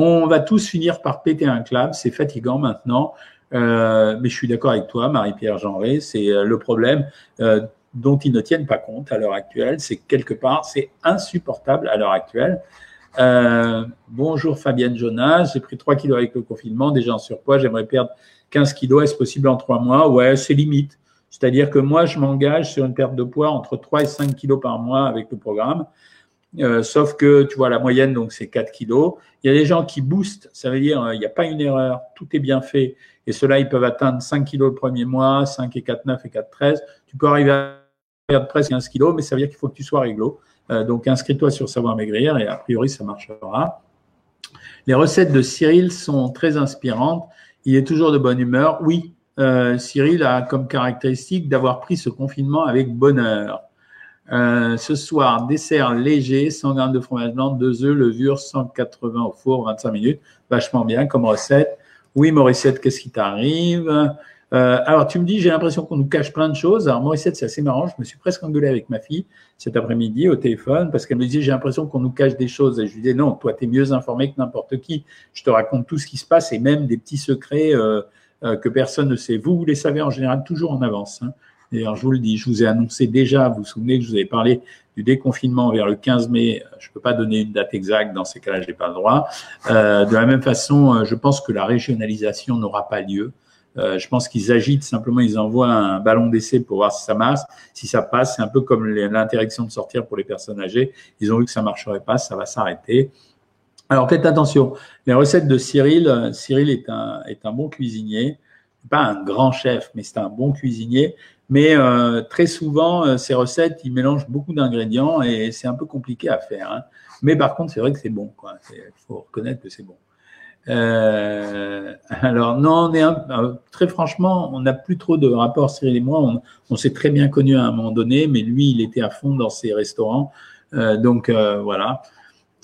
On va tous finir par péter un clap, c'est fatigant maintenant. Euh, mais je suis d'accord avec toi, Marie-Pierre Genré, c'est euh, le problème euh, dont ils ne tiennent pas compte à l'heure actuelle. C'est quelque part, c'est insupportable à l'heure actuelle. bonjour Fabienne Jonas, j'ai pris 3 kilos avec le confinement, déjà en surpoids, j'aimerais perdre 15 kilos, est-ce possible en 3 mois? Ouais, c'est limite. C'est-à-dire que moi, je m'engage sur une perte de poids entre 3 et 5 kilos par mois avec le programme. Euh, sauf que, tu vois, la moyenne, donc, c'est 4 kilos. Il y a des gens qui boostent, ça veut dire, euh, il n'y a pas une erreur, tout est bien fait. Et ceux-là, ils peuvent atteindre 5 kilos le premier mois, 5 et 4, 9 et 4, 13. Tu peux arriver à perdre presque 15 kilos, mais ça veut dire qu'il faut que tu sois réglo. Euh, donc, inscris-toi sur Savoir Maigrir et a priori, ça marchera. Les recettes de Cyril sont très inspirantes. Il est toujours de bonne humeur. Oui, Cyril a comme caractéristique d'avoir pris ce confinement avec bonheur. Euh, ce soir, dessert léger, 100 g de fromage blanc, 2 œufs, levure, 180 au four, 25 minutes. Vachement bien comme recette. Oui, Mauricette, qu'est-ce qui t'arrive? Euh, Alors, tu me dis, j'ai l'impression qu'on nous cache plein de choses. Alors, Mauricette, c'est assez marrant. Je me suis presque engueulé avec ma fille cet après-midi au téléphone parce qu'elle me disait, j'ai l'impression qu'on nous cache des choses. Et je lui disais, non, toi, tu mieux informé que n'importe qui. Je te raconte tout ce qui se passe et même des petits secrets euh, que personne ne sait. Vous, vous les savez en général toujours en avance. Hein. D'ailleurs, je vous le dis, je vous ai annoncé déjà, vous vous souvenez que je vous avais parlé du déconfinement vers le 15 mai. Je ne peux pas donner une date exacte, dans ces cas-là, je n'ai pas le droit. Euh, de la même façon, euh, je pense que la régionalisation n'aura pas lieu. Euh, je pense qu'ils agitent, simplement ils envoient un ballon d'essai pour voir si ça marche. Si ça passe, c'est un peu comme l'interdiction de sortir pour les personnes âgées. Ils ont vu que ça ne marcherait pas, ça va s'arrêter. Alors faites attention, les recettes de Cyril, Cyril est un, est un bon cuisinier, pas un grand chef, mais c'est un bon cuisinier. Mais euh, très souvent, euh, ces recettes, ils mélangent beaucoup d'ingrédients et c'est un peu compliqué à faire. Hein. Mais par contre, c'est vrai que c'est bon. Il faut reconnaître que c'est bon. Euh, alors non, on est euh, très franchement, on n'a plus trop de rapports Cyril et moi. On, s'est très bien connus à un moment donné, mais lui, il était à fond dans ses restaurants. Donc voilà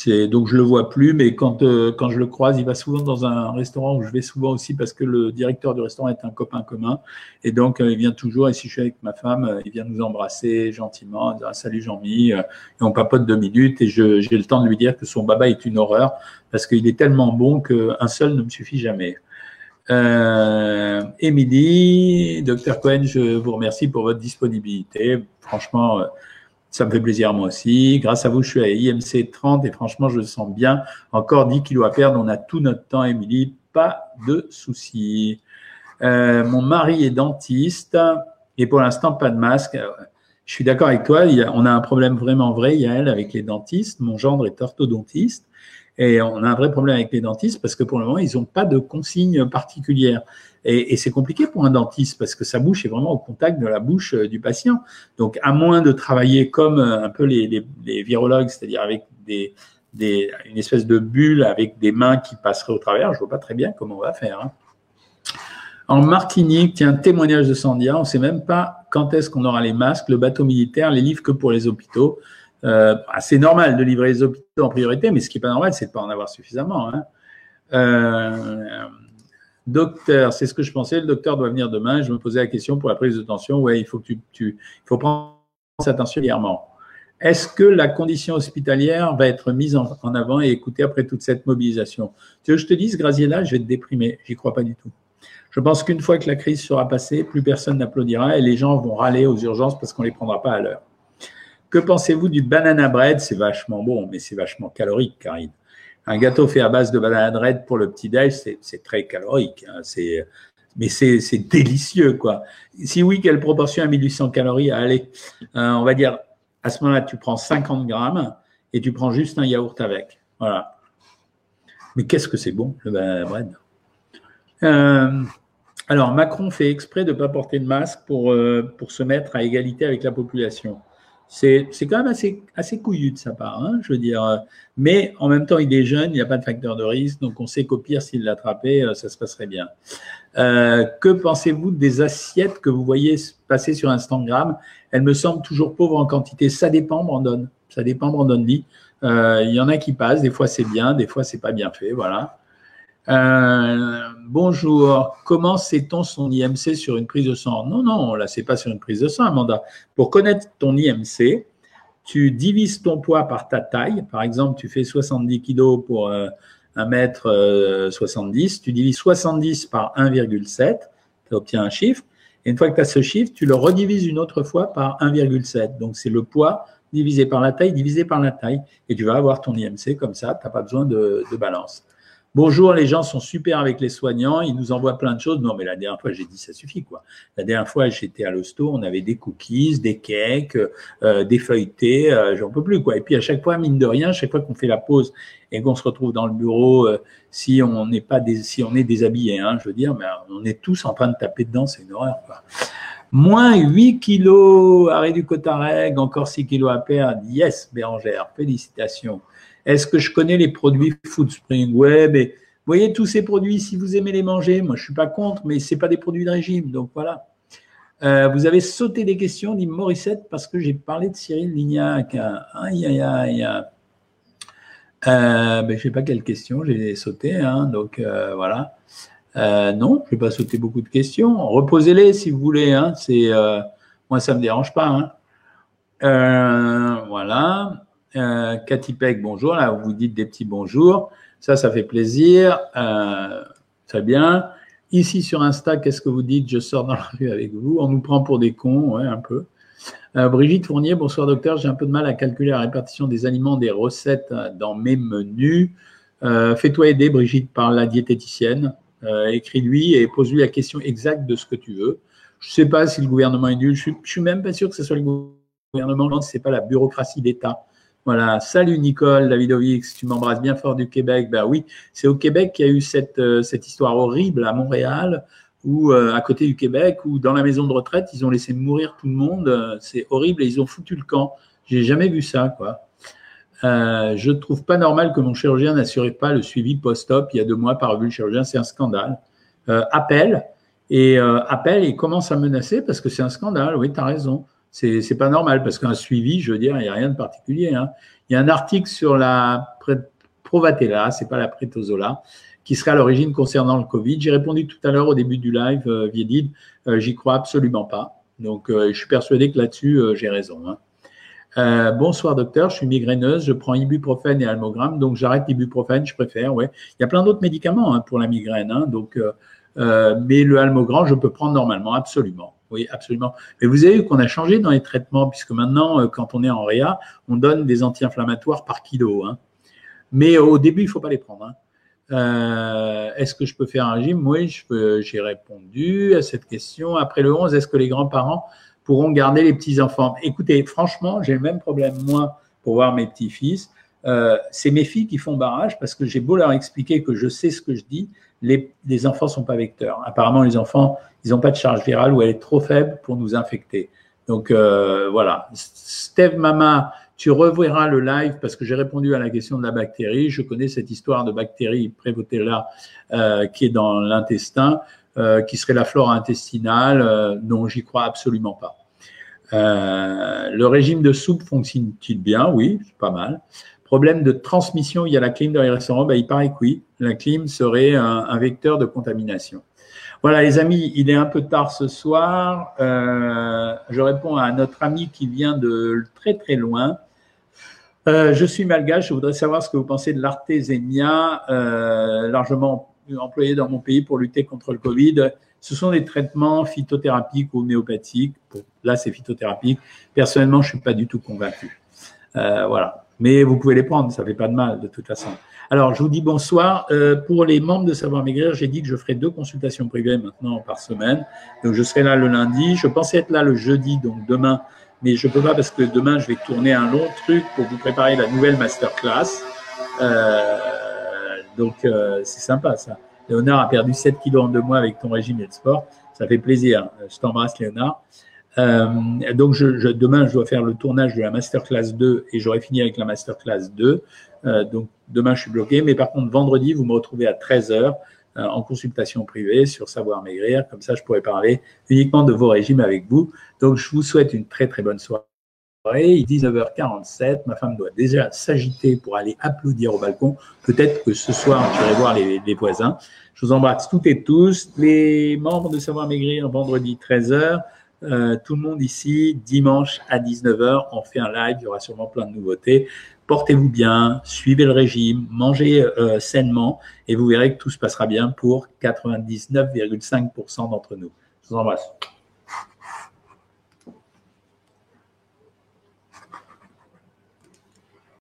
donc je le vois plus, mais quand, euh, quand je le croise, il va souvent dans un restaurant où je vais souvent aussi parce que le directeur du restaurant est un copain commun. Et donc euh, il vient toujours, et si je suis avec ma femme, euh, il vient nous embrasser gentiment, dire salut Jean-Mi, et on papote deux minutes et j'ai le temps de lui dire que son baba est une horreur parce qu'il est tellement bon qu'un seul ne me suffit jamais. Émilie, docteur Cohen, je vous remercie pour votre disponibilité. Franchement, ça me fait plaisir moi aussi. Grâce à vous, je suis à IMC 30 et franchement, je sens bien. Encore 10 kilos à perdre. On a tout notre temps, Émilie. Pas de soucis. Euh, mon mari est dentiste et pour l'instant, pas de masque. Je suis d'accord avec toi. On a un problème vraiment vrai, elle avec les dentistes. Mon gendre est orthodontiste. Et on a un vrai problème avec les dentistes parce que pour le moment, ils n'ont pas de consignes particulières. Et, c'est compliqué pour un dentiste parce que sa bouche est vraiment au contact de la bouche euh, du patient. Donc, à moins de travailler comme euh, un peu les, virologues, c'est-à-dire avec des, une espèce de bulle avec des mains qui passeraient au travers, je vois pas très bien comment on va faire. Hein. En Martinique, tiens, témoignage de Sandia, on ne sait même pas quand est-ce qu'on aura les masques, le bateau militaire, les livres que pour les hôpitaux. Euh, c'est normal de livrer les hôpitaux en priorité, mais ce qui n'est pas normal, c'est de ne pas en avoir suffisamment. Hein. Euh, docteur, c'est ce que je pensais, le docteur doit venir demain. Je me posais la question pour la prise de tension. Oui, il faut prendre attention régulièrement. Est-ce que la condition hospitalière va être mise en, avant et écoutée après toute cette mobilisation? Tu veux que je te dise, Graziella, je vais te déprimer. J'y crois pas du tout. Je pense qu'une fois que la crise sera passée, plus personne n'applaudira et les gens vont râler aux urgences parce qu'on les prendra pas à l'heure. Que pensez-vous du banana bread? C'est vachement bon, mais c'est vachement calorique, Karine. Un gâteau fait à base de banana bread pour le petit-déj, c'est très calorique. Hein. mais c'est délicieux, quoi. Si oui, quelle proportion à 1800 calories? Allez, euh, on va dire, à ce moment-là, tu prends 50 grammes et tu prends juste un yaourt avec. Voilà. Mais qu'est-ce que c'est bon, le banana bread? Euh, Alors, Macron fait exprès de ne pas porter de masque euh, pour se mettre à égalité avec la population c'est quand même assez, assez couillu de sa part, hein, je veux dire. Mais en même temps, il est jeune, il n'y a pas de facteur de risque, donc on sait qu'au pire, s'il l'attrapait, euh, ça se passerait bien. Euh, que pensez-vous des assiettes que vous voyez passer sur Instagram? Elles me semblent toujours pauvres en quantité. Ça dépend, Brandon. Ça dépend, Brandon Lee. Euh, il y en a qui passent, des fois c'est bien, des fois c'est pas bien fait, voilà. Euh, bonjour, comment sait-on son IMC sur une prise de sang? Non, non, là, c'est pas sur une prise de sang, Amanda. Pour connaître ton IMC, tu divises ton poids par ta taille. Par exemple, tu fais 70 kg pour euh, 1 mètre 70. Euh, tu divises 70 par 1,7. Tu obtiens un chiffre. Et une fois que tu as ce chiffre, tu le redivises une autre fois par 1,7. Donc, c'est le poids divisé par la taille divisé par la taille. Et tu vas avoir ton IMC comme ça. Tu n'as pas besoin de balance. Bonjour, les gens sont super avec les soignants, ils nous envoient plein de choses. Non, mais la dernière fois, j'ai dit ça suffit quoi. La dernière fois, j'étais à l'hosto, on avait des cookies, des cakes, euh, des feuilletés, euh, j'en peux plus quoi. Et puis à chaque fois, mine de rien, chaque fois qu'on fait la pause et qu'on se retrouve dans le bureau, euh, si on n'est pas des, si on est déshabillé, hein, je veux dire, mais on est tous en train de taper dedans, c'est une horreur quoi. Moins 8 kilos, arrêt du Cotareg, encore 6 kilos à perdre. Yes, Bérangère, félicitations. Est-ce que je connais les produits Foodspring Web et vous voyez tous ces produits, si vous aimez les manger, moi je suis pas contre, mais c'est pas des produits de régime, donc voilà. Euh, vous avez sauté des questions, dit Morissette, parce que j'ai parlé de Cyril Lignac. Aïe, aïe, aïe. Euh, ben, je sais pas quelle question j'ai sauté, hein, donc euh, voilà. Non, je vais pas sauter beaucoup de questions. Reposez-les si vous voulez. Hein, moi ça me dérange pas. Hein. voilà. Euh, Cathy Peck, bonjour. Là, vous dites des petits bonjours. Ça, ça fait plaisir. Euh, très bien. Ici sur Insta, qu'est-ce que vous dites? Je sors dans la rue avec vous. On nous prend pour des cons, un peu. Euh, Brigitte Fournier, bonsoir docteur. J'ai un peu de mal à calculer la répartition des aliments, des recettes dans mes menus. Fais-toi aider, Brigitte, par la diététicienne. Écris-lui et pose-lui la question exacte de ce que tu veux. Je ne sais pas si le gouvernement est nul. Je ne suis, même pas sûr que ce soit le gouvernement. Ce n'est pas la bureaucratie d'État voilà, salut Nicole Davidovix, tu m'embrasses bien fort du Québec. Ben oui, c'est au Québec qu'il y a eu cette, euh, cette histoire horrible à Montréal, ou euh, à côté du Québec, où dans la maison de retraite, ils ont laissé mourir tout le monde. Euh, c'est horrible et ils ont foutu le camp. J'ai jamais vu ça, quoi. Je ne trouve pas normal que mon chirurgien n'assurait pas le suivi post-op il y a deux mois par revue le chirurgien, c'est un scandale. Euh, appelle et euh, appelle et commence à menacer parce que c'est un scandale. Oui, tu as raison. C'est pas normal parce qu'un suivi, je veux dire, il n'y a rien de particulier. Hein. Il y a un article sur la Provatella, c'est pas la Prétozola, qui serait à l'origine concernant le Covid. J'ai répondu tout à l'heure au début du live, euh, Viedid, euh, j'y crois absolument pas. Donc, euh, je suis persuadé que là-dessus, j'ai raison. Hein. Bonsoir docteur, je suis migraineuse, je prends ibuprofène et almogramme, donc j'arrête l'ibuprofène, je préfère. Ouais, il y a plein d'autres médicaments hein, pour la migraine, donc, mais le almogramme, je peux prendre normalement, absolument. Oui, absolument. Mais vous avez vu qu'on a changé dans les traitements, puisque maintenant, quand on est en réa, on donne des anti-inflammatoires par kilo. Hein. Mais au début, il ne faut pas les prendre. Hein. Euh, est-ce que je peux faire un régime? Oui, j'ai répondu à cette question. Après le 11, est-ce que les grands-parents pourront garder les petits-enfants? Écoutez, franchement, j'ai le même problème, moi, pour voir mes petits-fils. Euh, c'est mes filles qui font barrage parce que j'ai beau leur expliquer que je sais ce que je dis, les, les enfants sont pas vecteurs. Apparemment, les enfants, ils n'ont pas de charge virale ou elle est trop faible pour nous infecter. Donc euh, voilà. Steve Mama, tu reverras le live parce que j'ai répondu à la question de la bactérie. Je connais cette histoire de bactérie Prévotella euh, qui est dans l'intestin, euh, qui serait la flore intestinale. Euh, non, j'y crois absolument pas. Euh, le régime de soupe fonctionne-t-il bien? Oui, c'est pas mal. Problème de transmission, il y a la clim dans les restaurants. Ben, il paraît que oui, la clim serait un, vecteur de contamination. Voilà, les amis, il est un peu tard ce soir. Euh, je réponds à notre ami qui vient de très très loin. Euh, je suis malgache, je voudrais savoir ce que vous pensez de l'artésémia, euh, largement employé dans mon pays pour lutter contre le Covid. Ce sont des traitements phytothérapiques ou homéopathiques. Là, c'est phytothérapique. Personnellement, je suis pas du tout convaincu. Voilà. Mais vous pouvez les prendre, ça fait pas de mal de toute façon. Alors, je vous dis bonsoir. Euh, pour les membres de Savoir Maigrir, j'ai dit que je ferai deux consultations privées maintenant par semaine. Donc, je serai là le lundi. Je pensais être là le jeudi, donc demain, mais je peux pas parce que demain, je vais tourner un long truc pour vous préparer la nouvelle masterclass. Euh, donc, euh, c'est sympa ça. Léonard a perdu 7 kilos en deux mois avec ton régime et le sport. Ça fait plaisir. Je t'embrasse, Léonard. Euh, donc, je, je, demain, je dois faire le tournage de la masterclass 2 et j'aurai fini avec la masterclass 2. Euh, donc, demain, je suis bloqué. Mais par contre, vendredi, vous me retrouvez à 13h euh, en consultation privée sur Savoir Maigrir. Comme ça, je pourrai parler uniquement de vos régimes avec vous. Donc, je vous souhaite une très, très bonne soirée. Il est 19h47. Ma femme doit déjà s'agiter pour aller applaudir au balcon. Peut-être que ce soir, j'irai voir les, les, voisins. Je vous embrasse toutes et tous. Les membres de Savoir Maigrir, vendredi 13h. Euh, tout le monde ici, dimanche à 19h, on fait un live. Il y aura sûrement plein de nouveautés portez-vous bien, suivez le régime, mangez euh, sainement et vous verrez que tout se passera bien pour 99,5% d'entre nous. Je vous embrasse.